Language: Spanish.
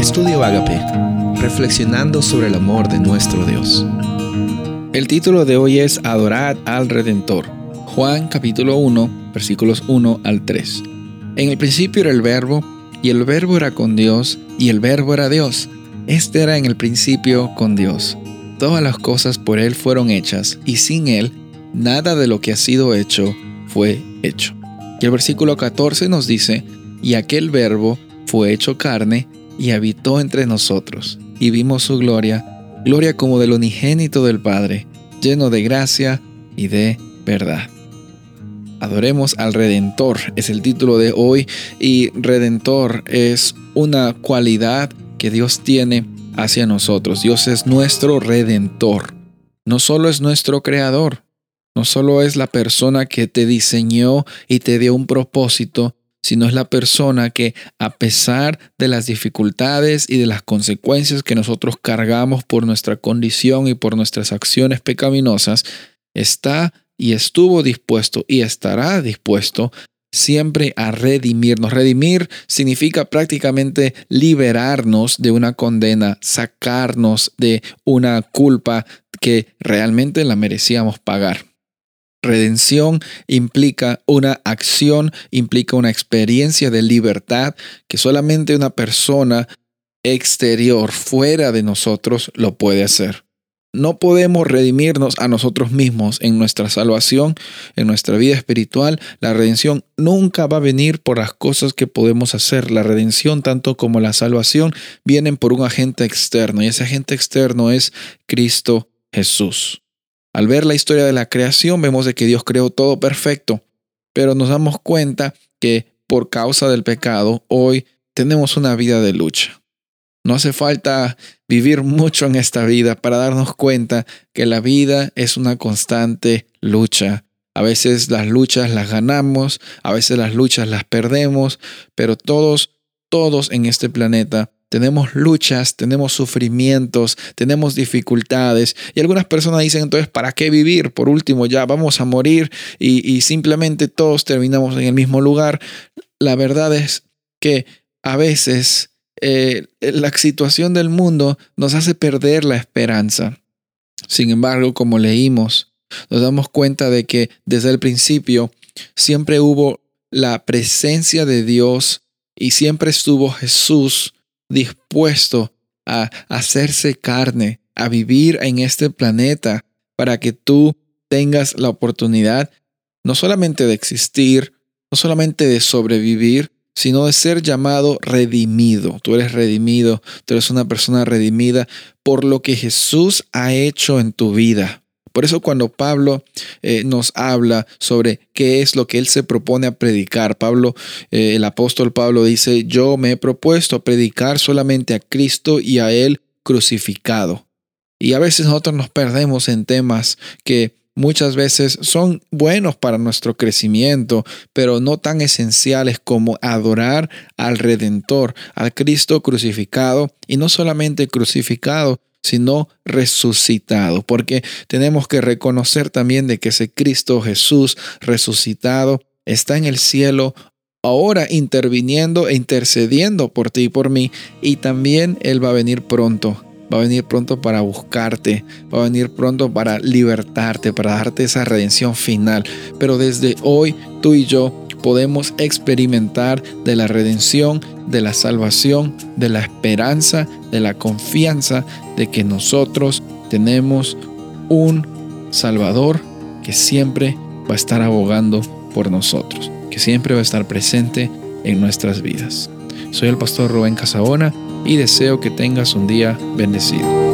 Estudio Agape, reflexionando sobre el amor de nuestro Dios. El título de hoy es Adorad al Redentor. Juan capítulo 1, versículos 1 al 3. En el principio era el verbo, y el verbo era con Dios, y el verbo era Dios. Este era en el principio con Dios. Todas las cosas por Él fueron hechas, y sin Él, nada de lo que ha sido hecho fue hecho. Y el versículo 14 nos dice, y aquel verbo fue hecho carne y habitó entre nosotros, y vimos su gloria, gloria como del unigénito del Padre, lleno de gracia y de verdad. Adoremos al Redentor, es el título de hoy, y Redentor es una cualidad que Dios tiene hacia nosotros. Dios es nuestro Redentor. No solo es nuestro Creador, no solo es la persona que te diseñó y te dio un propósito, sino es la persona que a pesar de las dificultades y de las consecuencias que nosotros cargamos por nuestra condición y por nuestras acciones pecaminosas, está y estuvo dispuesto y estará dispuesto siempre a redimirnos. Redimir significa prácticamente liberarnos de una condena, sacarnos de una culpa que realmente la merecíamos pagar. Redención implica una acción, implica una experiencia de libertad que solamente una persona exterior, fuera de nosotros, lo puede hacer. No podemos redimirnos a nosotros mismos en nuestra salvación, en nuestra vida espiritual. La redención nunca va a venir por las cosas que podemos hacer. La redención, tanto como la salvación, vienen por un agente externo y ese agente externo es Cristo Jesús. Al ver la historia de la creación vemos de que Dios creó todo perfecto, pero nos damos cuenta que por causa del pecado hoy tenemos una vida de lucha. No hace falta vivir mucho en esta vida para darnos cuenta que la vida es una constante lucha. A veces las luchas las ganamos, a veces las luchas las perdemos, pero todos, todos en este planeta tenemos luchas, tenemos sufrimientos, tenemos dificultades. Y algunas personas dicen entonces, ¿para qué vivir? Por último, ya vamos a morir y, simplemente todos terminamos en el mismo lugar. La verdad es que a veces eh, la situación del mundo nos hace perder la esperanza. Sin embargo, como leímos, nos damos cuenta de que desde el principio siempre hubo la presencia de Dios y siempre estuvo Jesús dispuesto a hacerse carne, a vivir en este planeta, para que tú tengas la oportunidad no solamente de existir, no solamente de sobrevivir, sino de ser llamado redimido. Tú eres redimido, tú eres una persona redimida por lo que Jesús ha hecho en tu vida. Por eso cuando Pablo eh, nos habla sobre qué es lo que él se propone a predicar, Pablo, eh, el apóstol Pablo dice, yo me he propuesto a predicar solamente a Cristo y a Él crucificado. Y a veces nosotros nos perdemos en temas que muchas veces son buenos para nuestro crecimiento, pero no tan esenciales como adorar al Redentor, al Cristo crucificado, y no solamente crucificado, sino resucitado, porque tenemos que reconocer también de que ese Cristo Jesús resucitado está en el cielo ahora interviniendo e intercediendo por ti y por mí, y también Él va a venir pronto. Va a venir pronto para buscarte, va a venir pronto para libertarte, para darte esa redención final. Pero desde hoy tú y yo podemos experimentar de la redención, de la salvación, de la esperanza, de la confianza de que nosotros tenemos un Salvador que siempre va a estar abogando por nosotros, que siempre va a estar presente en nuestras vidas. Soy el pastor Rubén Casabona y deseo que tengas un día bendecido.